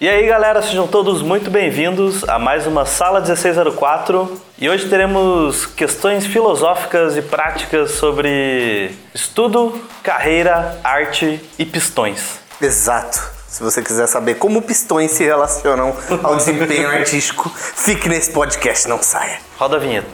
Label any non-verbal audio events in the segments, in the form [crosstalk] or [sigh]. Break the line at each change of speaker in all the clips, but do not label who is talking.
E aí galera, sejam todos muito bem-vindos a mais uma Sala 1604 e hoje teremos questões filosóficas e práticas sobre estudo, carreira, arte e pistões.
Exato. Se você quiser saber como pistões se relacionam ao desempenho artístico, fique nesse podcast, não saia.
Roda a vinheta.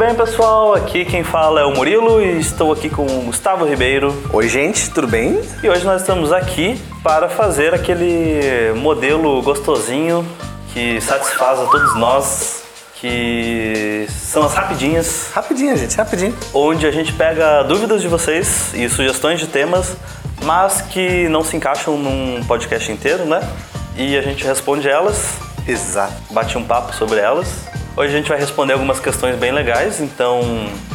Bem, pessoal. Aqui quem fala é o Murilo e estou aqui com o Gustavo Ribeiro.
Oi, gente, tudo bem?
E hoje nós estamos aqui para fazer aquele modelo gostosinho que satisfaz a todos nós, que são as rapidinhas,
Rapidinho, gente, rapidinho.
onde a gente pega dúvidas de vocês e sugestões de temas, mas que não se encaixam num podcast inteiro, né? E a gente responde elas,
Exato.
bate um papo sobre elas. Hoje a gente vai responder algumas questões bem legais, então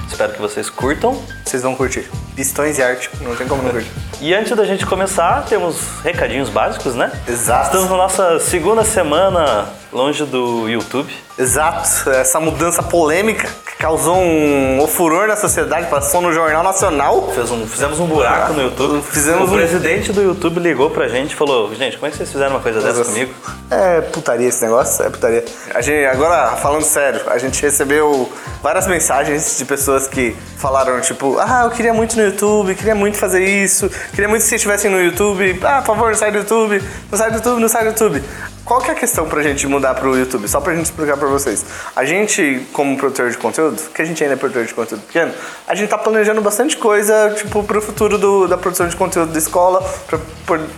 espero que vocês curtam.
Vocês vão curtir. Pistões e arte, não tem como não curtir.
E antes da gente começar, temos recadinhos básicos, né?
Exato.
Estamos na nossa segunda semana longe do YouTube.
Exato. Essa mudança polêmica que causou um furor na sociedade, passou no Jornal Nacional.
Um- fizemos um buraco no YouTube.
Fizemos
o
um-
presidente do YouTube ligou pra gente e falou: Gente, como é que vocês fizeram uma coisa dessa
Nossa.
comigo?
É putaria esse negócio, é putaria. A gente, agora, falando sério, a gente recebeu várias mensagens de pessoas que falaram, tipo, ah, eu queria muito no YouTube, queria muito fazer isso, queria muito que vocês estivessem no YouTube, ah, por favor, não sai do YouTube, não sai do YouTube, não sai do YouTube. Qual que é a questão pra gente mudar pro YouTube? Só pra gente explicar pra vocês. A gente, como produtor de conteúdo, que a gente ainda é produtor de conteúdo pequeno, a gente tá planejando bastante coisa, tipo, pro futuro do- da produção de conteúdo da escola, pra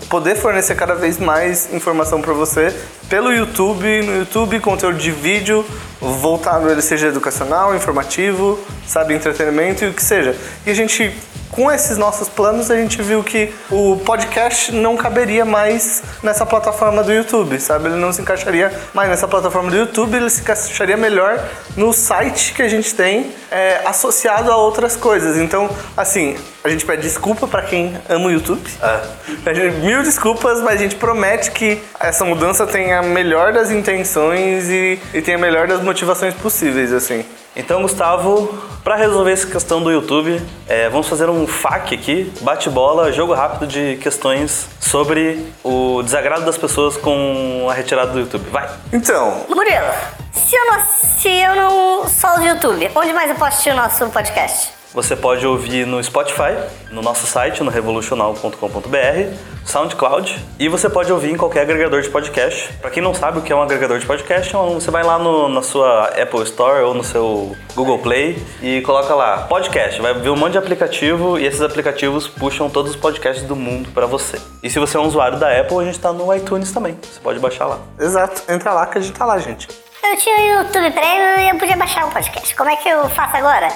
poder fornecer cada vez mais informação pra você pelo YouTube, no YouTube, conteúdo de vídeo, voltado ele seja educacional, informativo, sabe, entretenimento e o que seja. E a gente com esses nossos planos, a gente viu que o podcast não caberia mais nessa plataforma do YouTube, sabe? Ele não se encaixaria mais nessa plataforma do YouTube, ele se encaixaria melhor no site que a gente tem é, associado a outras coisas. Então, assim, a gente pede desculpa pra quem ama o YouTube. [laughs] A gente, mil desculpas, mas a gente promete que essa mudança tenha a melhor das intenções e, e tenha a melhor das motivações possíveis, assim.
Então, Gustavo, pra resolver essa questão do YouTube, é, vamos fazer um FAQ aqui, bate-bola, jogo rápido de questões sobre o desagrado das pessoas com a retirada do YouTube. Vai!
Então,
Murilo, se eu não, se eu não só uso YouTube, onde mais eu posso assistir o nosso podcast?
Você pode ouvir no Spotify, no nosso site, no revolucional.com.br, SoundCloud, e você pode ouvir em qualquer agregador de podcast. Pra quem não sabe o que é um agregador de podcast, é você vai lá no- na sua Apple Store ou no seu Google Play e coloca lá podcast. Vai ver um monte de aplicativo e esses aplicativos puxam todos os podcasts do mundo pra você. E se você é um usuário da Apple, a gente tá no iTunes também. Você pode baixar lá.
exato, entra lá que a gente tá lá, gente.
Eu tinha o YouTube Premium e eu podia baixar o podcast. Como é que eu faço agora?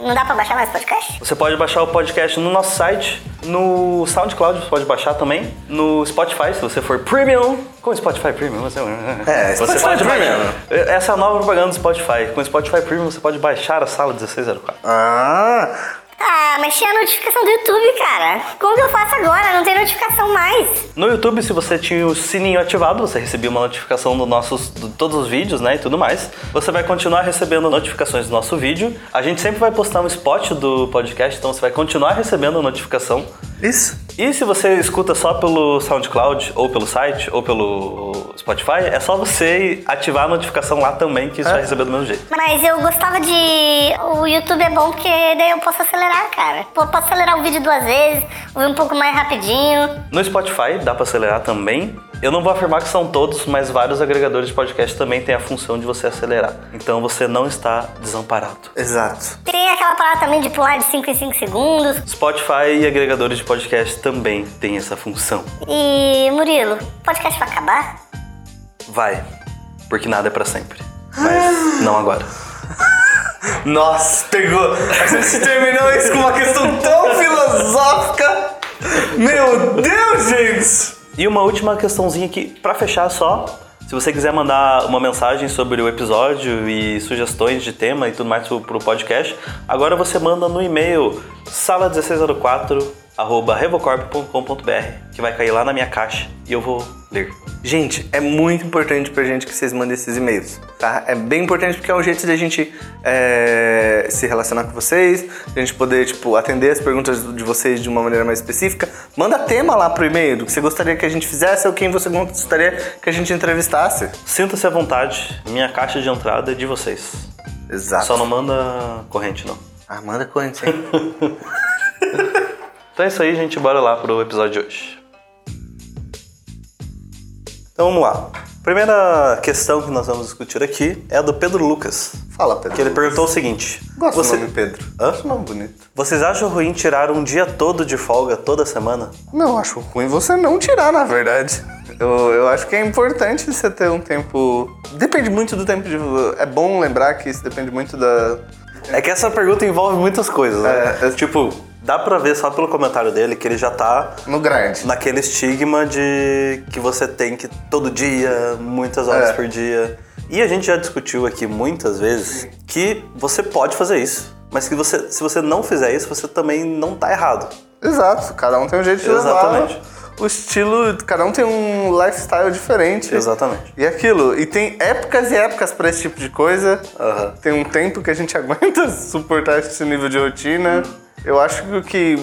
Não dá pra baixar mais podcast?
Você pode baixar o podcast no nosso site, no SoundCloud você pode baixar também, no Spotify, se você for premium. Com o Spotify Premium, você,
É,
você
Spotify
pode
Premium.
baixar. Essa é a nova propaganda do Spotify. Com o Spotify Premium você pode baixar a sala 1604.
Ah,
Ah, mas tinha a notificação do YouTube, cara. Como que eu faço agora? Não tem notificação mais.
No YouTube, se você tinha o sininho ativado, você recebia uma notificação do nossos, de todos os vídeos, né, e tudo mais. Você vai continuar recebendo notificações do nosso vídeo. A gente sempre vai postar um spot do podcast, então você vai continuar recebendo a notificação.
isso.
E se você escuta só pelo SoundCloud, ou pelo site, ou pelo Spotify, é só você ativar a notificação lá também, que isso vai receber do mesmo jeito.
Mas eu gostava de. O YouTube é bom porque daí eu posso acelerar, cara. Pô, Posso acelerar o vídeo duas vezes, ouvir um pouco mais rapidinho.
No Spotify dá pra acelerar também. Eu não vou afirmar que são todos, mas vários agregadores de podcast também têm a função de você acelerar. Então você não está desamparado.
Exato.
Tem aquela parada também de pular de 5 em 5 segundos.
Spotify e agregadores de podcast também têm essa função.
E, Murilo, podcast vai acabar?
Vai, porque nada é pra sempre. Mas não agora. [laughs]
Nossa, pegou. A gente terminou isso com uma questão tão filosófica. Meu Deus, gente.
E uma última questãozinha aqui, pra fechar só. Se você quiser mandar uma mensagem sobre o episódio e sugestões de tema e tudo mais pro, pro podcast, agora você manda no e-mail sala1604 arroba revocorp.com.br que vai cair lá na minha caixa e eu vou ler.
Gente, é muito importante pra gente que vocês mandem esses e-mails, tá? É bem importante porque é um jeito de a gente é, se relacionar com vocês, de a gente poder, tipo, atender as perguntas de vocês de uma maneira mais específica. Manda tema lá pro e-mail do que você gostaria que a gente fizesse ou quem você gostaria que a gente entrevistasse.
Sinta-se à vontade, minha caixa de entrada é de vocês.
Exato.
Só não manda corrente, não.
Ah, manda corrente, hein? [laughs]
Então é isso aí, gente. Bora lá pro episódio de hoje. Então vamos lá. Primeira questão que nós vamos discutir aqui é a do Pedro Lucas.
Fala, Pedro.
Que ele perguntou o seguinte:
Gosto
você,
do nome Pedro.
Hã?
Acho um nome bonito.
Vocês acham ruim tirar um dia todo de folga toda semana?
Não, acho ruim você não tirar, na verdade. Eu, eu acho que é importante você ter um tempo. Depende muito do tempo de. É bom lembrar que isso depende muito da.
É que essa pergunta envolve muitas coisas, né?
É, é-
Tipo, dá pra ver só pelo comentário dele que ele já tá
No grind.
naquele estigma de que você tem que todo dia, muitas horas
É.
por dia. E a gente já discutiu aqui muitas vezes que você pode fazer isso, mas que você, se você não fizer isso, você também não tá errado.
Exato, cada um tem um jeito de
Exatamente.
levar o estilo, cada um tem um lifestyle diferente.
Exatamente.
E aquilo, e tem épocas e épocas pra esse tipo de coisa.
Aham.
Tem um tempo que a gente [laughs] aguenta suportar esse nível de rotina. Eu acho que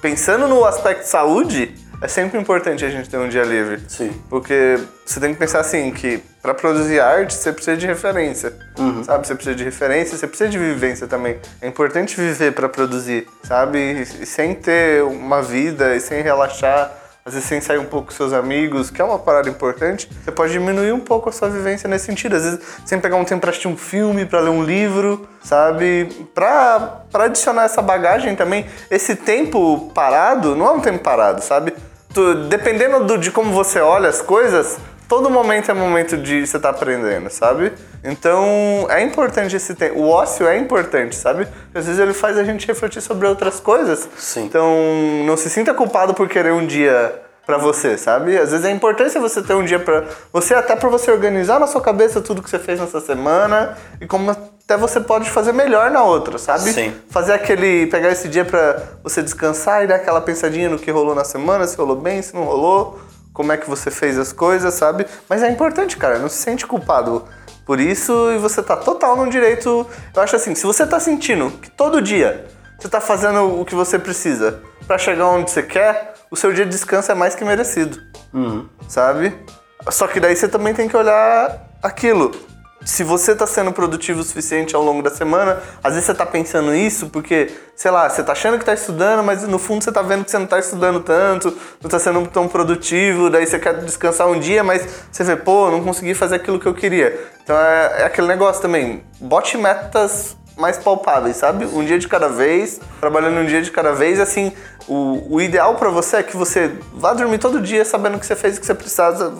pensando no aspecto saúde, é sempre importante a gente ter um dia livre.
Sim.
Porque você tem que pensar assim, que pra produzir arte você precisa de referência. Sabe? Você precisa de referência, você precisa de vivência também. É importante viver pra produzir, sabe? E sem ter uma vida e sem relaxar, às vezes sem sair um pouco com seus amigos, que é uma parada importante, você pode diminuir um pouco a sua vivência nesse sentido. Às vezes sem pegar um tempo pra assistir um filme, pra ler um livro, sabe? Pra adicionar essa bagagem também. Esse tempo parado não é um tempo parado, sabe? Tu- dependendo do- de como você olha as coisas, todo momento é momento de você estar aprendendo, sabe? Então é importante esse tempo. O ócio é importante, sabe? Às vezes ele faz a gente refletir sobre outras coisas.
Sim.
Então não se sinta culpado por querer um dia pra você, sabe? Às vezes é importante você ter um dia pra você, até pra você organizar na sua cabeça tudo que você fez nessa semana e como até você pode fazer melhor na outra, sabe?
Sim.
fazer aquele. pegar esse dia pra você descansar e dar aquela pensadinha no que rolou na semana, se rolou bem, se não rolou, como é que você fez as coisas, sabe? Mas é importante, cara, não se sente culpado por isso e você tá total no direito. Eu acho assim, se você tá sentindo que todo dia você tá fazendo o que você precisa pra chegar onde você quer, o seu dia de descanso é mais que merecido. Sabe? Só que daí você também tem que olhar aquilo se você tá sendo produtivo o suficiente ao longo da semana, às vezes você tá pensando isso porque, sei lá, você tá achando que tá estudando, mas no fundo você tá vendo que você não tá estudando tanto, não tá sendo tão produtivo, daí você quer descansar um dia, mas você vê, pô, não consegui fazer aquilo que eu queria. Então é, é aquele negócio também, bote metas mais palpáveis, sabe? Um dia de cada vez, trabalhando um dia de cada vez, assim, o, o ideal pra você é que você vá dormir todo dia sabendo que você fez o que você precisava,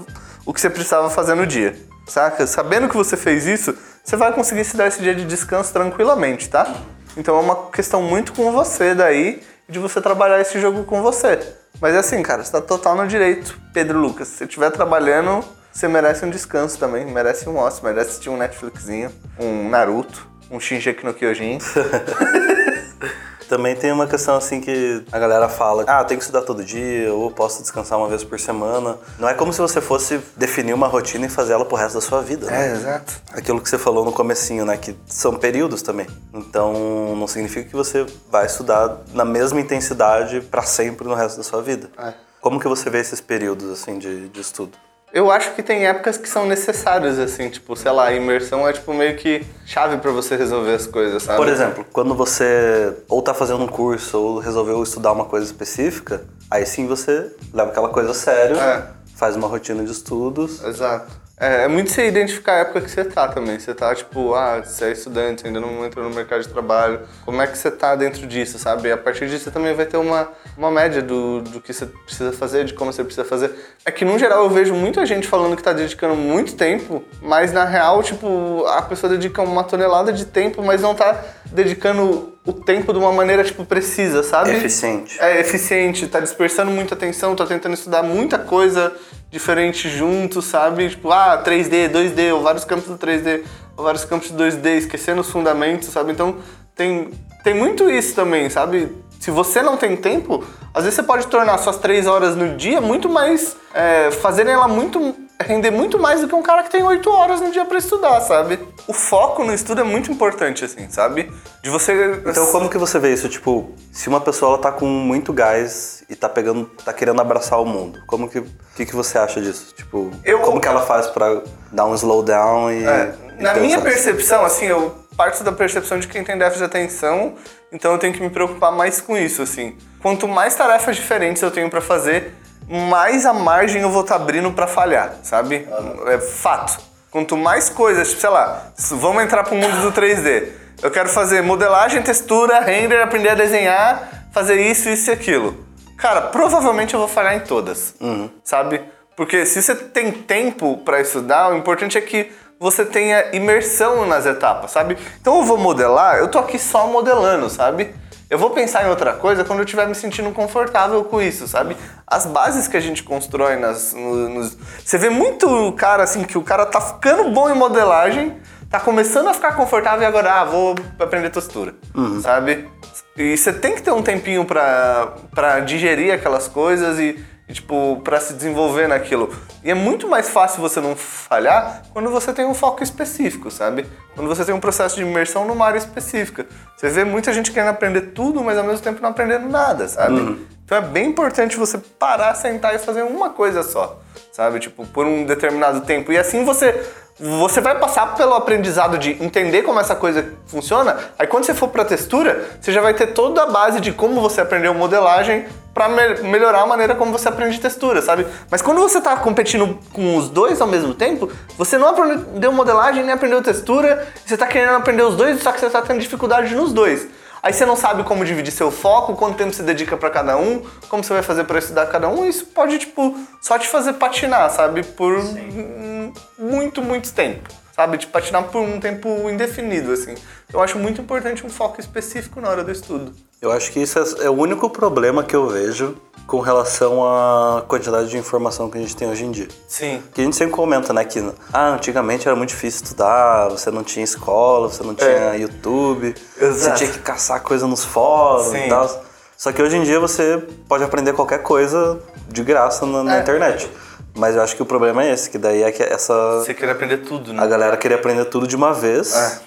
o que você precisava fazer no dia. Saca? Sabendo que você fez isso, você vai conseguir se dar esse dia de descanso tranquilamente, tá? Então é uma questão muito com você daí, de você trabalhar esse jogo com você. Mas é assim, cara, você tá total no direito, Pedro Lucas. Se você estiver trabalhando, você merece um descanso também, merece um ócio, merece assistir um Netflixinho, um Naruto, um Shinji no Kyojin. [laughs]
Também tem uma questão assim que a galera fala: ah, tem que estudar todo dia, ou posso descansar uma vez por semana. Não é como se você fosse definir uma rotina e fazer ela pro resto da sua vida, né?
É, exato.
Aquilo que você falou no comecinho, né? Que são períodos também. Então, não significa que você vai estudar na mesma intensidade pra sempre no resto da sua vida.
É.
Como que você vê esses períodos, assim, de, de estudo?
Eu acho que tem épocas que são necessárias, assim, tipo, sei lá, a imersão é tipo meio que chave pra você resolver as coisas, sabe?
Por exemplo, quando você ou tá fazendo um curso ou resolveu estudar uma coisa específica, aí sim você leva aquela coisa a sério,
É.
faz uma rotina de estudos.
Exato. É, é muito você identificar a época que você tá também. Você tá, tipo, ah, você é estudante, ainda não entrou no mercado de trabalho. Como é que você tá dentro disso, sabe? E a partir disso você também vai ter uma, uma média do, do que você precisa fazer, de como você precisa fazer. É que, no geral, eu vejo muita gente falando que tá dedicando muito tempo, mas, na real, tipo, a pessoa dedica uma tonelada de tempo, mas não tá dedicando o tempo de uma maneira, tipo, precisa, sabe?
Eficiente.
é eficiente, tá dispersando muita atenção, tá tentando estudar muita coisa diferentes juntos, sabe? Tipo, ah, 3D, 2D, ou vários campos do 3D, ou vários campos do 2D, esquecendo os fundamentos, sabe? Então tem, tem muito isso também, sabe? Se você não tem tempo, às vezes você pode tornar suas três horas no dia muito mais. É, fazerem ela muito. Render muito mais do que um cara que tem oito horas no dia para estudar, sabe? O foco no estudo é muito importante, assim, sabe? De você.
Então como que você vê isso? Tipo, se uma pessoa ela tá com muito gás e tá pegando. tá querendo abraçar o mundo, como que. O que, que você acha disso? Tipo,
Eu-
como que ela faz pra dar um slowdown e.
É,
e
na minha percepção, assim, eu parto da percepção de quem tem déficit de atenção, então eu tenho que me preocupar mais com isso, assim. Quanto mais tarefas diferentes eu tenho pra fazer, mais a margem eu vou estar abrindo pra falhar, sabe? É fato. Quanto mais coisas, tipo, sei lá, vamos entrar pro mundo do 3D. Eu quero fazer modelagem, textura, render, aprender a desenhar, fazer isso, isso e aquilo. Cara, provavelmente eu vou falhar em todas, sabe? Porque se você tem tempo pra estudar, o importante é que você tenha imersão nas etapas, sabe? Então eu vou modelar, eu tô aqui só modelando, sabe? Eu vou pensar em outra coisa quando eu estiver me sentindo confortável com isso, sabe? As bases que a gente constrói nas, no- nos... Você vê muito cara assim, que o cara tá ficando bom em modelagem, tá começando a ficar confortável e agora, ah, vou aprender textura, sabe? E você tem que ter um tempinho pra, pra digerir aquelas coisas e, e, tipo, pra se desenvolver naquilo. E é muito mais fácil você não falhar quando você tem um foco específico, sabe? Quando você tem um processo de imersão numa área específica. Você vê muita gente querendo aprender tudo, mas ao mesmo tempo não aprendendo nada, sabe? Então é bem importante você parar, sentar e fazer uma coisa só, sabe? Tipo, por um determinado tempo. E assim você você vai passar pelo aprendizado de entender como essa coisa funciona. Aí quando você for para textura, você já vai ter toda a base de como você aprendeu modelagem para melhorar a maneira como você aprende textura, sabe? Mas quando você tá competindo com os dois ao mesmo tempo, você não aprendeu modelagem nem aprendeu textura, você tá querendo aprender os dois, só que você tá tendo dificuldade nos dois. Aí você não sabe como dividir seu foco, quanto tempo você dedica pra cada um, como você vai fazer pra estudar cada um, isso pode, tipo, só te fazer patinar, sabe? Por hum, muito, muito tempo. Sabe? Te patinar por um tempo indefinido, assim. Eu acho muito importante um foco específico na hora do estudo.
Eu acho que isso é, é o único problema que eu vejo com relação à quantidade de informação que a gente tem hoje em dia.
Sim.
Que a gente sempre comenta, né, que ah, antigamente era muito difícil estudar, você não tinha escola, você não tinha YouTube, você
É. Exato.
tinha que caçar coisa nos fóruns
Sim.
e tal. Só que hoje em dia você pode aprender qualquer coisa de graça na, na
É.
internet. Mas eu acho que o problema é esse, que daí é que essa
Você quer aprender tudo, né?
a galera queria aprender tudo de uma vez.
É.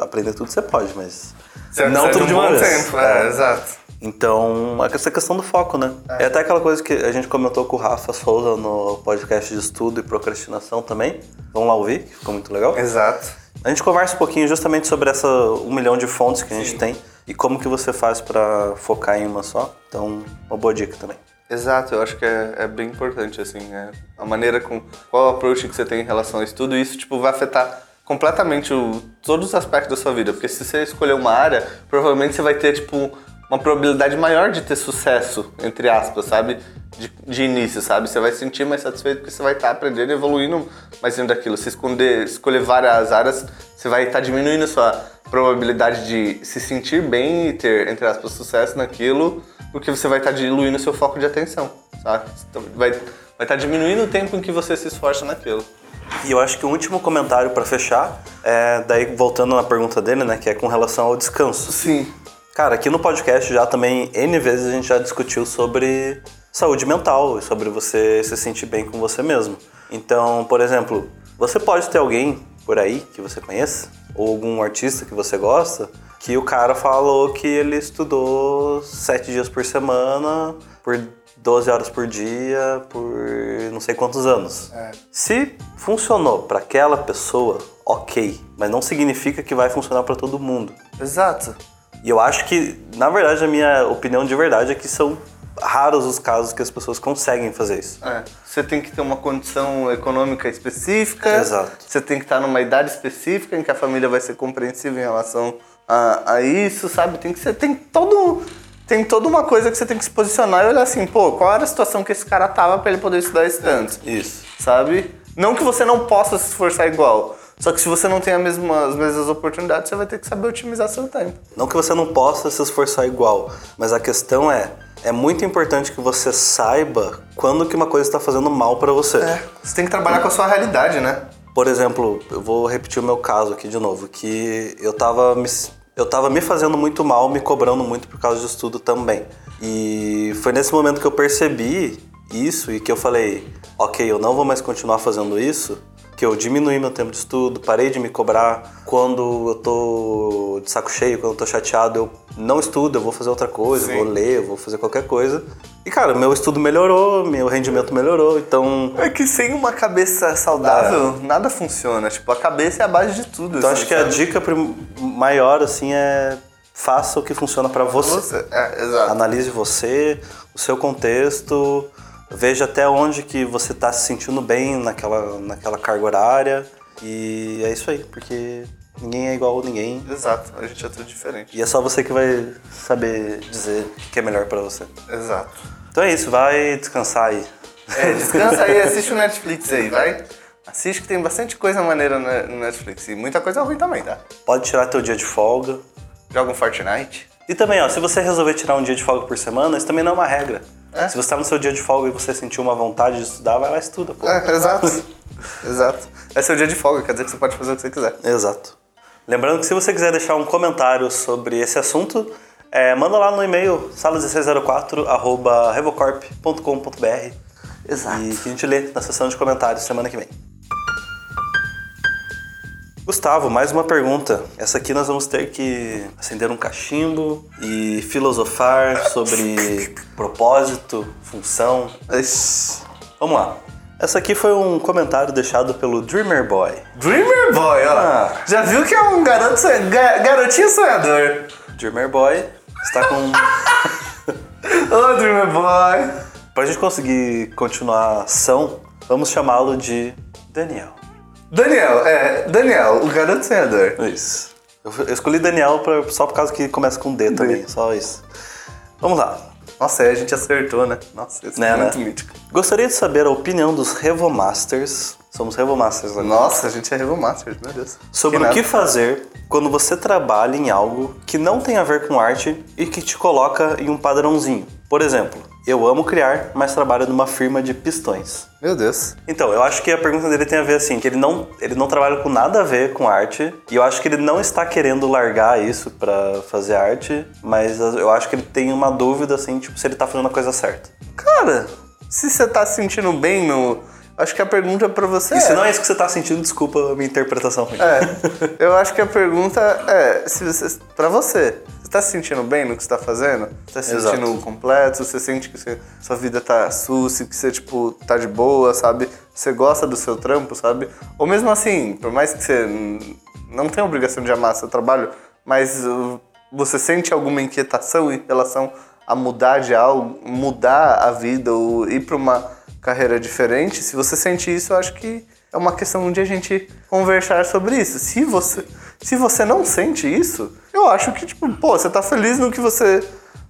Aprender tudo você pode, mas
Você
não tudo de
um
uma vez.
tempo, é, exato.
Então, essa questão do foco, né? É. até aquela coisa que a gente comentou com o Rafa Souza no podcast de estudo e procrastinação também. Vamos lá ouvir, que ficou muito legal.
Exato.
A gente conversa um pouquinho justamente sobre essa um milhão de fontes que a gente tem e como que você faz pra focar em uma só. Então, uma boa dica também.
Exato, eu acho que é, é bem importante, assim, é a maneira com qual approach que você tem em relação a estudo, isso, tipo, vai afetar completamente o, todos os aspectos da sua vida, porque se você escolher uma área, provavelmente você vai ter, tipo, uma probabilidade maior de ter sucesso, entre aspas, sabe? De, de início, sabe? Você vai se sentir mais satisfeito porque você vai estar aprendendo e evoluindo mais dentro daquilo. Se esconder, escolher várias áreas, você vai estar diminuindo a sua probabilidade de se sentir bem e ter, entre aspas, sucesso naquilo, porque você vai estar diluindo o seu foco de atenção, sabe? Então, vai, vai estar diminuindo o tempo em que você se esforça naquilo.
E eu acho que o último comentário pra fechar é daí voltando na pergunta dele, né, que é com relação ao descanso.
Sim.
Cara, aqui no podcast já também, N vezes a gente já discutiu sobre saúde mental e sobre você se sentir bem com você mesmo. Então, por exemplo, você pode ter alguém por aí que você conheça, ou algum artista que você gosta, que o cara falou que ele estudou sete dias por semana, por 12 horas por dia, por não sei quantos anos. Se funcionou para aquela pessoa, ok, mas não significa que vai funcionar para todo mundo.
Exato.
E eu acho que, na verdade, a minha opinião de verdade é que são raros os casos que as pessoas conseguem fazer isso.
É, você tem que ter uma condição econômica específica.
Exato.
Você tem que estar numa idade específica em que a família vai ser compreensiva em relação a, a isso, sabe? Tem que ser, tem todo tem toda uma coisa que você tem que se posicionar e olhar assim, pô, qual era a situação que esse cara tava pra ele poder estudar esse tanto,
Isso.
sabe? Não que você não possa se esforçar igual, só que se você não tem a mesma, as mesmas oportunidades, você vai ter que saber otimizar seu tempo.
Não que você não possa se esforçar igual, mas a questão é, é muito importante que você saiba quando que uma coisa está fazendo mal para você.
É, você tem que trabalhar com a sua realidade, né?
Por exemplo, eu vou repetir o meu caso aqui de novo, que eu tava me, eu tava me fazendo muito mal, me cobrando muito por causa de estudo também. E foi nesse momento que eu percebi isso e que eu falei, ok, eu não vou mais continuar fazendo isso, que eu diminui meu tempo de estudo, parei de me cobrar. Quando eu tô de saco cheio, quando eu tô chateado, eu não estudo, eu vou fazer outra coisa,
Sim.
vou ler, vou fazer qualquer coisa. E cara, meu estudo melhorou, meu rendimento melhorou, então
É que sem uma cabeça saudável, nada funciona. Tipo, a cabeça é a base de tudo.
Então
assim,
acho que a
sabe?
dica prim- maior assim é faça o que funciona pra você.
Você, é, exato.
Analise você, o seu contexto, veja até onde que você tá se sentindo bem naquela, naquela carga horária. E é isso aí, porque ninguém é igual a ninguém.
Exato, a gente é tudo diferente.
E é só você que vai saber dizer o que é melhor pra você.
Exato.
Então é isso, vai descansar aí.
É, descansa aí, [laughs] assiste o Netflix aí, vai. Assiste que tem bastante coisa maneira no Netflix. E muita coisa ruim também, tá?
Pode tirar teu dia de folga.
Joga um Fortnite.
E também, ó, se você resolver tirar um dia de folga por semana, isso também não é uma regra.
É.
Se você tá no seu dia de folga e você sentiu uma vontade de estudar, vai lá e estuda, pô.
É, exato. [laughs] exato. É seu dia de folga, quer dizer que você pode fazer o que você quiser.
Exato. Lembrando que se você quiser deixar um comentário sobre esse assunto, é, manda lá no e-mail sala1604@revocorp.com.br
Exato.
e que a gente lê na sessão de comentários semana que vem. Gustavo, mais uma pergunta. Essa aqui nós vamos ter que acender um cachimbo e filosofar sobre [laughs] propósito, função. Vamos lá. Essa aqui foi um comentário deixado pelo Dreamer Boy.
Dreamer Boy, ó.
Ah.
Já viu que é um garoto, garotinho sonhador.
Dreamer Boy está com [laughs] [laughs]
Ô, Dreamer Boy.
Pra gente conseguir continuar a ação, vamos chamá-lo de Daniel.
Daniel, é, Daniel, o garoto sonhador.
Isso. Eu eu escolhi Daniel pra- só por causa que começa com D também, só isso. Vamos lá.
Nossa, aí a gente acertou, né? Nossa, isso
Né,
é
né?
muito mítico.
Gostaria de saber a opinião dos Revomasters. Somos Revomasters agora.
Nossa, a gente é Revo Masters, meu Deus.
Sobre o
nada.
que fazer quando você trabalha em algo que não tem a ver com arte e que te coloca em um padrãozinho. Por exemplo, eu amo criar, mas trabalho numa firma de pistões.
Meu Deus.
Então, eu acho que a pergunta dele tem a ver assim, que ele não, ele não trabalha com nada a ver com arte, e eu acho que ele não está querendo largar isso pra fazer arte, mas eu acho que ele tem uma dúvida assim, tipo, se ele tá fazendo a coisa certa.
Cara, se você tá se sentindo bem no. Acho que a pergunta pra você
E
é.
se não é isso que você tá sentindo, desculpa a minha interpretação ruim.
É, eu acho que a pergunta é, se você, pra você, você tá se sentindo bem no que você tá fazendo? Você tá se
Exato.
sentindo completo? Você sente que você- sua vida tá sussa, que você, tipo, tá de boa, sabe? Você gosta do seu trampo, sabe? Ou mesmo assim, por mais que você não tenha obrigação de amar seu trabalho, mas uh, você sente alguma inquietação em relação a mudar de algo, mudar a vida ou ir pra uma carreira diferente, se você sente isso, eu acho que é uma questão de a gente conversar sobre isso. Se você, se você não sente isso, eu acho que, tipo, pô, você tá feliz no que você,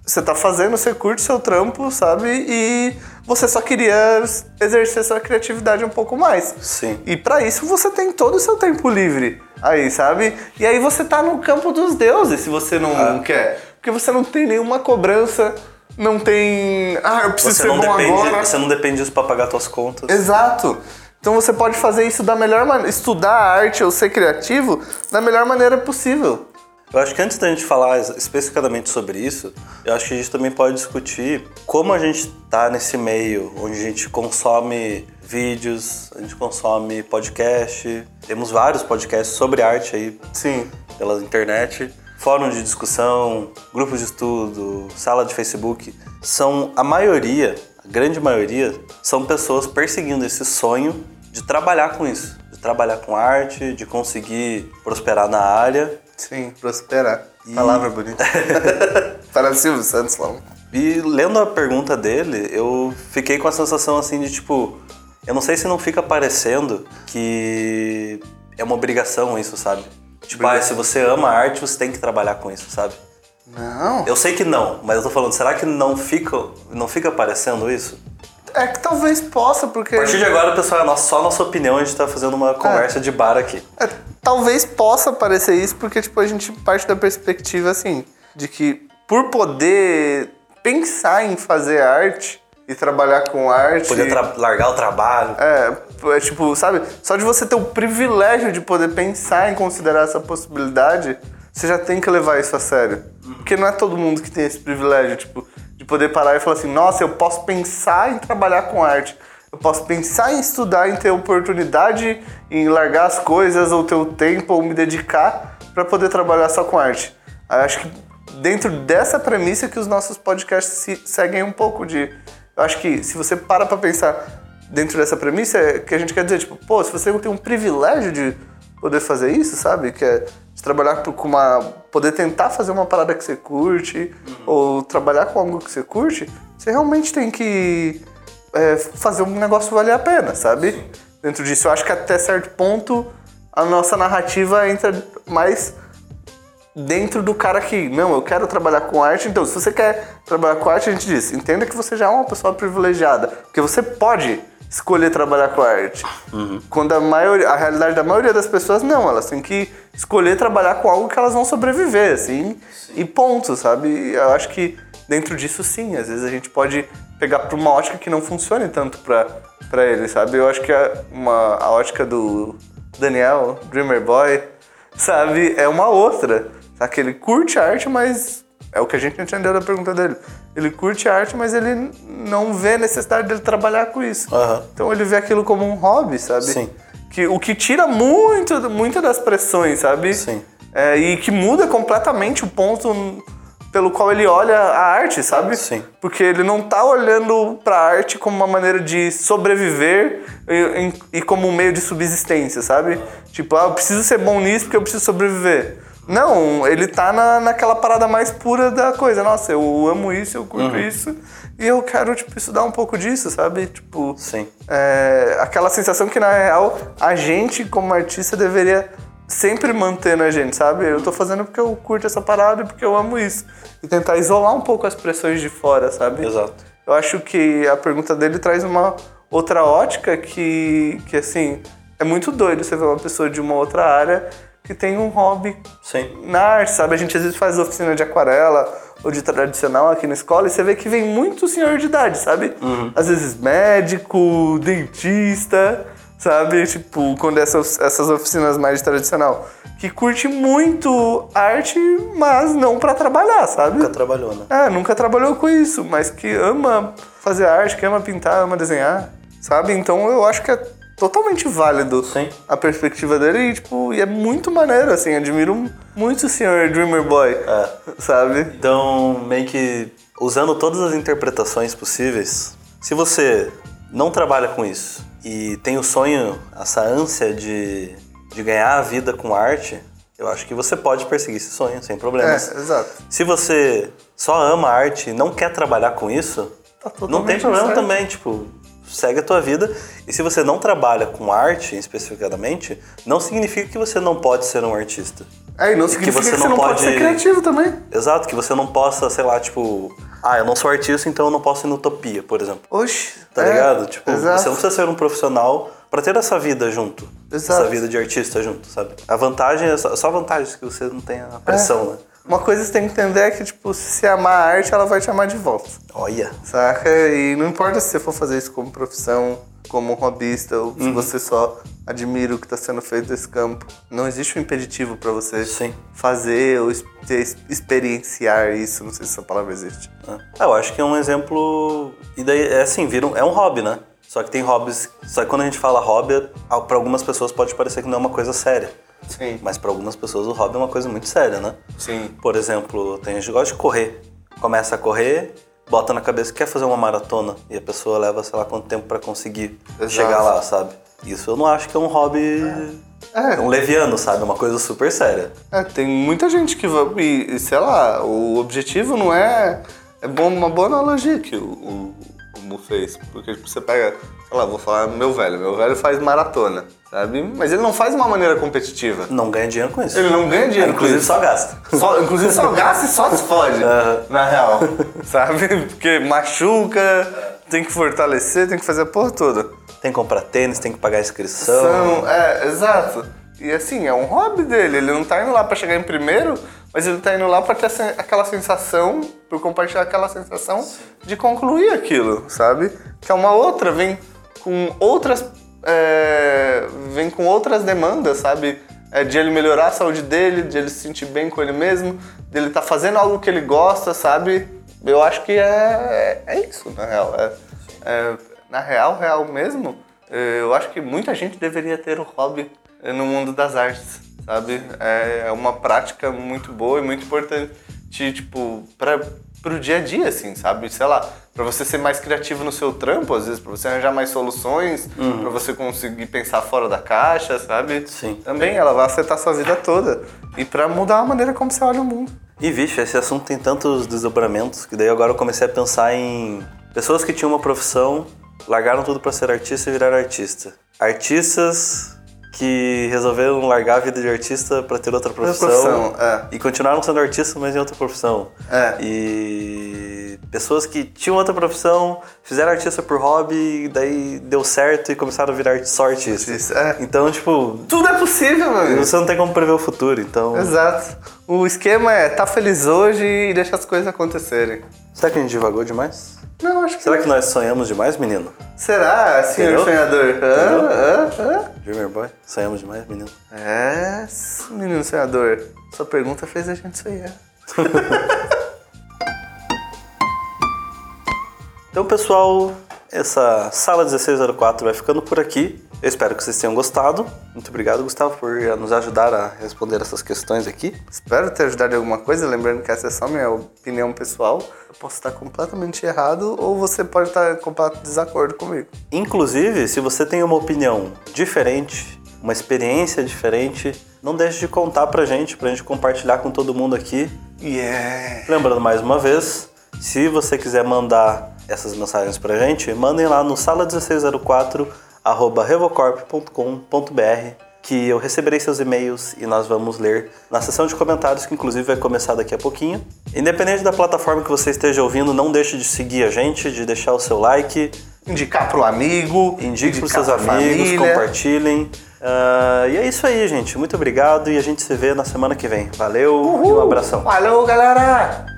você tá fazendo, você curte seu trampo, sabe? E você só queria exercer sua criatividade um pouco mais.
Sim.
E pra isso você tem todo o seu tempo livre aí, sabe? E aí você tá no campo dos deuses se você não
Ah.
quer. Porque você não tem nenhuma cobrança, não tem. Ah, eu preciso
Você
ser
não,
bom
depende,
agora.
você não depende disso pra pagar suas contas.
Exato. Então você pode fazer isso da melhor maneira, estudar arte ou ser criativo da melhor maneira possível.
Eu acho que antes da gente falar es- especificamente sobre isso, eu acho que a gente também pode discutir como a gente tá nesse meio onde a gente consome vídeos, a gente consome podcast, temos vários podcasts sobre arte aí
Sim.
pela internet, fóruns de discussão, grupos de estudo, sala de Facebook, são a maioria, a grande maioria, são pessoas perseguindo esse sonho de trabalhar com isso, de trabalhar com arte, de conseguir prosperar na área
Sim, prosperar. Palavra bonita. [laughs] Para Silvio Santos falando.
E lendo a pergunta dele, eu fiquei com a sensação assim de tipo, eu não sei se não fica parecendo que é uma obrigação isso, sabe? Tipo, ah, se você ama arte, você tem que trabalhar com isso, sabe?
Não.
Eu sei que não, mas eu tô falando, será que não fica, não fica parecendo isso?
É que talvez possa, porque.
A partir de agora, pessoal, é só a nossa opinião, a gente tá fazendo uma conversa de bar aqui.
É, talvez possa parecer isso, porque tipo, a gente parte da perspectiva assim, de que por poder pensar em fazer arte e trabalhar com arte.
Poder largar o trabalho.
É, é tipo, sabe? Só de você ter o privilégio de poder pensar em considerar essa possibilidade, você já tem que levar isso a sério. Porque não é todo mundo que tem esse privilégio, tipo, de poder parar e falar assim, nossa, eu posso pensar em trabalhar com arte. Eu posso pensar em estudar, em ter oportunidade, em largar as coisas, ou ter o tempo, ou me dedicar para poder trabalhar só com arte. Eu acho que dentro dessa premissa que os nossos podcasts se- seguem um pouco de. Eu acho que se você para pra pensar dentro dessa premissa, é que a gente quer dizer, tipo, pô, se você tem um privilégio de poder fazer isso, sabe? Que é de trabalhar com uma. poder tentar fazer uma parada que você curte, ou trabalhar com algo que você curte, você realmente tem que é, fazer um negócio valer a pena, sabe? Dentro disso, eu acho que até certo ponto a nossa narrativa entra mais dentro do cara que, não, eu quero trabalhar com arte. Então, se você quer trabalhar com arte, a gente diz, entenda que você já é uma pessoa privilegiada, porque você pode escolher trabalhar com arte. Quando a maioria, a realidade da maioria das pessoas não, elas têm que escolher trabalhar com algo que elas vão sobreviver, assim, e ponto, sabe? E Eu acho que dentro disso sim, às vezes a gente pode pegar para uma ótica que não funcione tanto para para ele, sabe? Eu acho que a, uma, a ótica do Daniel, Dreamer Boy, sabe, é uma outra. Que ele curte arte, mas é o que a gente entendeu da pergunta dele. Ele curte arte, mas ele não vê necessidade dele trabalhar com isso.
Aham.
Então ele vê aquilo como um hobby, sabe?
Sim.
Que, o que tira muito, muito das pressões, sabe?
Sim.
É, e que muda completamente o ponto pelo qual ele olha a arte, sabe?
Sim.
Porque ele não tá olhando pra arte como uma maneira de sobreviver e, e como um meio de subsistência, sabe? Tipo, ah, eu preciso ser bom nisso porque eu preciso sobreviver. Não, ele tá na, naquela parada mais pura da coisa. Nossa, eu amo isso, eu curto isso. E eu quero, tipo, estudar um pouco disso, sabe? Tipo,
Sim.
é, aquela sensação que, na real, a gente, como artista, deveria sempre manter na gente, sabe? Eu tô fazendo porque eu curto essa parada e porque eu amo isso. E tentar isolar um pouco as pressões de fora, sabe?
Exato.
Eu acho que a pergunta dele traz uma outra ótica que, que assim, é muito doido você ver uma pessoa de uma outra área que tem um hobby
Sim.
na arte, sabe? A gente às vezes faz oficina de aquarela ou de tradicional aqui na escola e você vê que vem muito senhor de idade, sabe? Às vezes médico, dentista, sabe? Tipo, quando essas, essas oficinas mais de tradicional. Que curte muito arte, mas não pra trabalhar, sabe?
Nunca trabalhou, né?
É, nunca trabalhou com isso, mas que ama fazer arte, que ama pintar, ama desenhar, sabe? Então eu acho que é totalmente válido
Sim.
a perspectiva dele e, tipo, e é muito maneiro, assim, admiro muito o senhor Dreamer Boy, sabe?
Então, meio que usando todas as interpretações possíveis, se você não trabalha com isso e tem o sonho, essa ânsia de, de ganhar a vida com arte, eu acho que você pode perseguir esse sonho sem
É,
problemas.
exato.
Se você só ama arte e não quer trabalhar com isso,
Tá
não tem problema
certo.
também, tipo, segue a tua vida. E se você não trabalha com arte especificadamente, não significa que você não pode ser um artista.
É, e não
que
significa que
você
você
não
pode
pode-
ser criativo também.
Exato, que você não possa, sei lá, tipo, ah, eu não sou artista, então eu não posso ir no Utopia, por exemplo.
Oxe.
Tá
é,
ligado? Tipo,
exato.
você não precisa ser um profissional pra ter essa vida junto.
Exato.
Essa vida de artista junto, sabe? A vantagem é só, só vantagens que você não tem a pressão, né?
Uma coisa que você tem que entender é que, tipo, se você amar a arte, ela vai te amar de volta.
Olha.
Saca? E não importa se você for fazer isso como profissão, como hobbyista, ou
Uhum.
se você só admira o que está sendo feito nesse campo. Não existe um impeditivo para você
Sim.
fazer ou ter- experienciar isso. Não sei se essa palavra existe.
Ah, eu acho que é um exemplo. E daí, é assim, vira um, é um hobby, né? Só que tem hobbies. Só que quando a gente fala hobby, ah, pra algumas pessoas pode parecer que não é uma coisa séria.
Sim.
Mas pra algumas pessoas o hobby é uma coisa muito séria, né?
Sim.
Por exemplo, tem gente que gosta de correr. Começa a correr, bota na cabeça que quer fazer uma maratona. E a pessoa leva, sei lá, quanto tempo pra conseguir
Exato.
chegar lá, sabe? Isso eu não acho que é um hobby.
É.
É um leviano, sabe? É uma coisa super séria.
É, tem muita gente que vai. E, e, sei lá, o objetivo não é. É bom, uma boa analogia que o, o, o Mu fez. Porque tipo, você pega. Lá, vou falar meu velho. Meu velho faz maratona, sabe? Mas ele não faz de uma maneira competitiva.
Não ganha dinheiro com isso.
Ele não ganha dinheiro com
Inclusive só gasta.
Só- inclusive só gasta e só se fode, [laughs] na real. [laughs] Sabe? Porque machuca, tem que fortalecer, tem que fazer a porra toda.
Tem que comprar tênis, tem que pagar inscrição.
São, é, exato. E assim, é um hobby dele. Ele não tá indo lá pra chegar em primeiro mas ele tá indo lá pra ter aquela sensação, por compartilhar aquela sensação de concluir aquilo, sabe? Que é uma outra, vem com outras. é, vem com outras demandas, sabe? É, de ele melhorar a saúde dele, de ele se sentir bem com ele mesmo, dele tá fazendo algo que ele gosta, sabe? Eu acho que é, é isso, na real. É, é, na real, real mesmo, é, eu acho que muita gente deveria ter um hobby é, no mundo das artes, sabe? É, uma prática muito boa e muito importante, tipo, pra, pro dia a dia, assim, sabe? Sei lá, pra você ser mais criativo no seu trampo, às vezes, pra você arranjar mais soluções, pra você conseguir pensar fora da caixa, sabe?
Sim.
Também ela vai afetar sua vida toda. E pra mudar a maneira como você olha o mundo.
E vixe, esse assunto tem tantos desdobramentos que daí agora eu comecei a pensar em pessoas que tinham uma profissão, largaram tudo pra ser artista e viraram artista. Artistas que resolveram largar a vida de artista pra ter outra profissão,
profissão, é.
e continuaram sendo artistas, mas em outra profissão.
É.
E pessoas que tinham outra profissão, fizeram artista por hobby, e daí deu certo e começaram a virar só artista.
Artista, é.
Então, tipo,
Tudo é possível, amigo.
você não tem como prever o futuro, então...
Exato. O esquema é tá feliz hoje e deixar as coisas acontecerem.
Será que a gente divagou demais?
Não, acho que
Será que nós sonhamos demais, menino?
Será, senhor
Entendeu?
sonhador? Hã? Hã? Hã?
Dreamer Boy? Sonhamos demais, menino?
É, menino sonhador. Sua pergunta fez a gente sonhar. [laughs]
Então, pessoal, essa sala 1604 vai ficando por aqui. Eu espero que vocês tenham gostado. Muito obrigado, Gustavo, por nos ajudar a responder essas questões aqui.
Espero ter ajudado em alguma coisa, lembrando que essa é só minha opinião pessoal. Eu posso estar completamente errado ou você pode estar em completo desacordo comigo.
Inclusive, se você tem uma opinião diferente, uma experiência diferente, não deixe de contar pra gente, pra gente compartilhar com todo mundo aqui.
Yeah!
Lembrando mais uma vez, se você quiser mandar essas mensagens pra gente, mandem lá no sala1604 arroba revocorp.com.br que eu receberei seus e-mails e nós vamos ler na seção de comentários que inclusive vai começar daqui a pouquinho. Independente da plataforma que você esteja ouvindo, não deixe de seguir a gente, de deixar o seu like,
Indicar pro amigo,
indique para seus amigos,
família.
compartilhem. Ah, e é isso aí, gente. Muito obrigado e a gente se vê na semana que vem. Valeu e um abração.
Valeu, galera!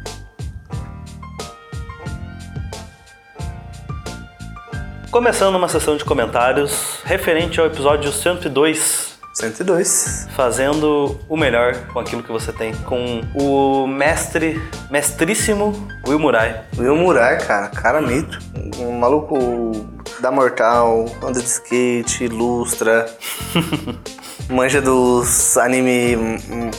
Começando uma sessão de comentários referente ao episódio 102,
102.
fazendo o melhor com aquilo que você tem, com o mestre, mestríssimo Will Murai.
Will Murai, cara, cara mito. Um maluco da mortal, anda de skate, ilustra. [laughs] manja dos anime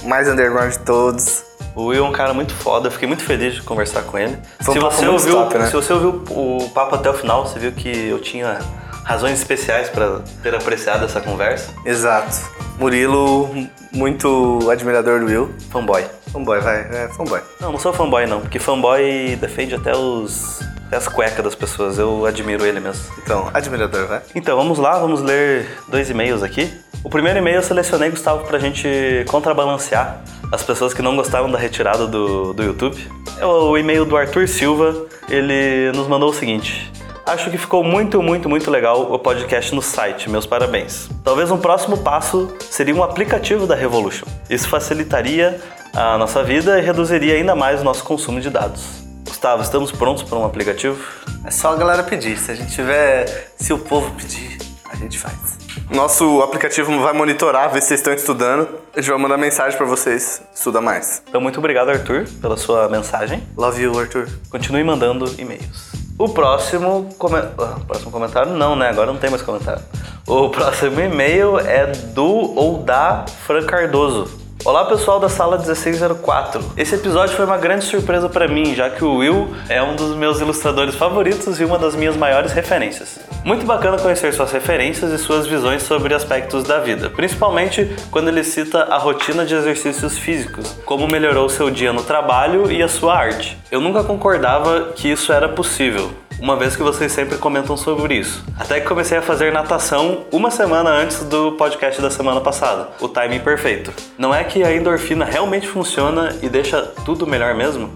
mais underground de todos.
O Will é um cara muito foda, eu fiquei muito feliz de conversar com ele.
Foi um
se,
papo
você ouviu,
top, né?
se você ouviu o papo até o final, você viu que eu tinha razões especiais para ter apreciado essa conversa.
Exato. Murilo, muito admirador do Will.
Fanboy.
Fanboy, vai. É, fanboy.
Não, não sou fanboy não, porque fanboy defende até os até as cuecas das pessoas. Eu admiro ele mesmo.
Então, admirador, vai.
Então, vamos lá, vamos ler dois e-mails aqui. O primeiro e-mail eu selecionei, Gustavo, pra gente contrabalancear as pessoas que não gostaram da retirada do, do YouTube. É o e-mail do Arthur Silva, ele nos mandou o seguinte. Acho que ficou muito, muito, muito legal o podcast no site. Meus parabéns. Talvez um próximo passo seria um aplicativo da Revolution. Isso facilitaria a nossa vida e reduziria ainda mais o nosso consumo de dados. Gustavo, estamos prontos para um aplicativo?
É só a galera pedir. Se a gente tiver. Se o povo pedir, a gente faz. Nosso aplicativo vai monitorar, ver se vocês estão estudando. A gente vai mandar mensagem pra vocês. Estuda mais.
Então, muito obrigado, Arthur, pela sua mensagem.
Love you, Arthur.
Continue mandando e-mails. O próximo, come... ah, próximo comentário, não, né? Agora não tem mais comentário. O próximo e-mail é do ou da Fran Cardoso. Olá pessoal da sala 1604. Esse episódio foi uma grande surpresa para mim, já que o Will é um dos meus ilustradores favoritos e uma das minhas maiores referências. Muito bacana conhecer suas referências e suas visões sobre aspectos da vida, principalmente quando ele cita a rotina de exercícios físicos, como melhorou seu dia no trabalho e a sua arte. Eu nunca concordava que isso era possível, uma vez que vocês sempre comentam sobre isso. Até que comecei a fazer natação uma semana antes do podcast da semana passada. O timing perfeito. Não é que a endorfina realmente funciona e deixa tudo melhor mesmo?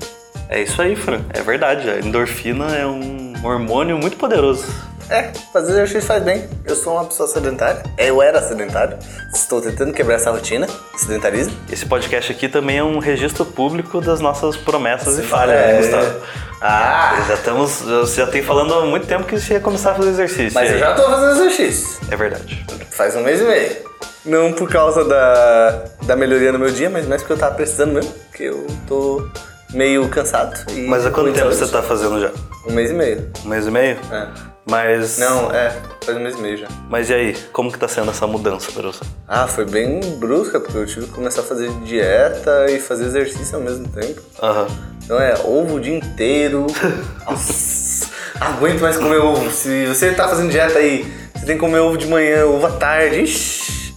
É isso aí, Fran. É verdade. A endorfina é um hormônio muito poderoso.
É, fazer exercício faz bem. Eu sou uma pessoa sedentária. Eu era sedentário. Estou tentando quebrar essa rotina, sedentarismo.
Esse podcast aqui também é um registro público das nossas promessas e falhas,
É.
né, Gustavo?
Ah!
Já estamos. Você já tem falando há muito tempo que você ia começar a fazer exercício.
Mas eu já tô fazendo exercício.
É verdade.
Faz um mês e meio. Não por causa da, da melhoria no meu dia, mas mais porque eu tava precisando mesmo. Porque eu tô meio cansado.
Mas há quanto tempo
doente.
você tá fazendo já?
Um mês e meio.
Um mês e meio?
É.
Mas.
Não, é, faz um mês e meio já.
Mas e aí? Como que tá sendo essa mudança pra você?
Ah, foi bem brusca, porque eu tive que começar a fazer dieta e fazer exercício ao mesmo tempo.
Aham.
Então é ovo o dia inteiro. [laughs] Nossa, aguento mais comer ovo. Se você tá fazendo dieta aí, você tem que comer ovo de manhã, ovo à tarde. Ixi.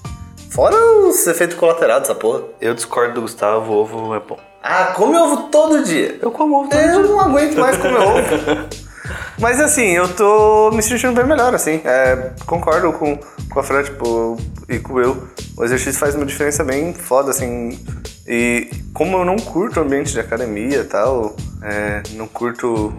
Fora os efeitos colaterais dessa porra.
Eu discordo do Gustavo, ovo é bom.
Ah, come ovo todo dia.
Eu como ovo todo
Eu
dia.
não aguento mais comer [laughs] ovo. Mas assim, eu tô me sentindo bem melhor, assim. É, concordo com, com a Fran, tipo, e com eu. O exercício faz uma diferença bem foda, assim. E como eu não curto o ambiente de academia e tal, é, não curto,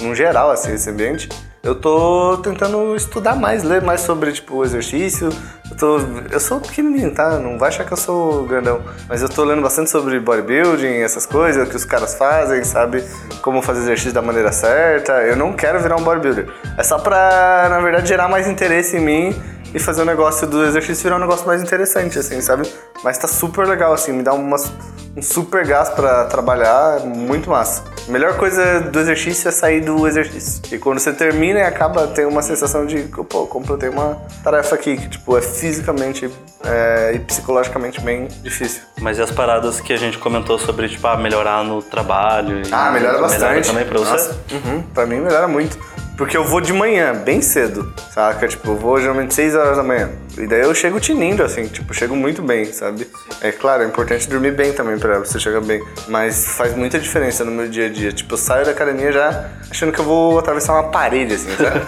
no geral, assim, esse ambiente, eu tô tentando estudar mais, ler mais sobre, tipo, exercício. Eu, tô, eu sou pequenininho, tá? Não vai achar que eu sou grandão. Mas eu tô lendo bastante sobre bodybuilding, essas coisas, o que os caras fazem, sabe? Como fazer exercício da maneira certa. Eu não quero virar um bodybuilder. É só pra, na verdade, gerar mais interesse em mim e fazer o negócio do exercício virar um negócio mais interessante, assim, sabe? Mas tá super legal, assim, me dá umas, um super gás pra trabalhar, muito massa. A melhor coisa do exercício é sair do exercício. E quando você termina e acaba, tem uma sensação de, pô, completei uma tarefa aqui, que, tipo, é fisicamente é, e psicologicamente bem difícil.
Mas e as paradas que a gente comentou sobre, tipo, ah, melhorar no trabalho? e-
Ah, melhora bastante.
também pra você?
Nossa, uhum, pra mim melhora muito. Porque eu vou de manhã, bem cedo, saca? Tipo, eu vou geralmente 6 horas da manhã. E daí eu chego tinindo, assim, tipo, chego muito bem, sabe? É claro, é importante dormir bem também pra você chegar bem. Mas faz muita diferença no meu dia a dia. Tipo, eu saio da academia já achando que eu vou atravessar uma parede, assim, sabe?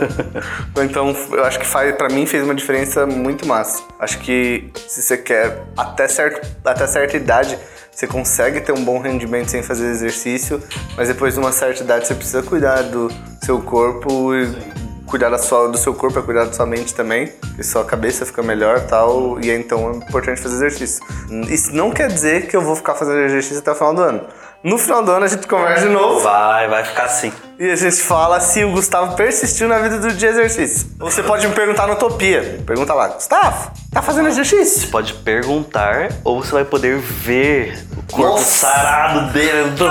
[laughs] então, eu acho que faz, pra mim fez uma diferença muito massa. Acho que se você quer, até, certo, até certa idade, você consegue ter um bom rendimento sem fazer exercício, mas depois de uma certa idade você precisa cuidar do seu corpo e cuidar da sua, do seu corpo é cuidar da sua mente também, que sua cabeça fica melhor tal, e é, então é importante fazer exercício. Isso não quer dizer que eu vou ficar fazendo exercício até o final do ano. No final do ano a gente conversa de novo
Vai, vai ficar assim.
e a gente fala se o Gustavo persistiu na vida do de exercício. Você pode me perguntar no Utopia. Pergunta lá, Gustavo, tá fazendo exercício?
Pode perguntar ou você vai poder ver o corpo
Nossa.
sarado dele do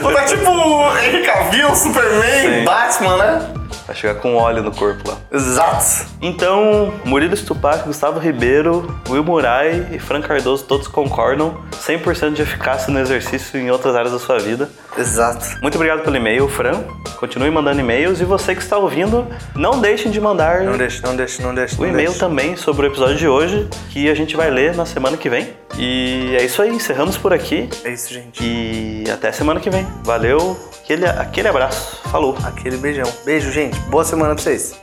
Vou tá tipo Henry Cavill, Superman,
Sim.
Batman, né?
Vai chegar com óleo no corpo lá.
Exato.
Então, Murilo Stupac, Gustavo Ribeiro, Will Murai e Fran Cardoso todos concordam 100% de eficácia no exercício em outras áreas da sua vida.
Exato.
Muito obrigado pelo e-mail, Fran. Continue mandando e-mails e você que está ouvindo, não deixem de mandar
Não deixa, não deixa, não deixa.
o e-mail também sobre o episódio de hoje, que a gente vai ler na semana que vem. E é isso aí, encerramos por aqui
É isso, gente.
e até semana que vem. Valeu, aquele, aquele abraço, falou.
Aquele beijão. Beijo, gente. Boa semana pra vocês.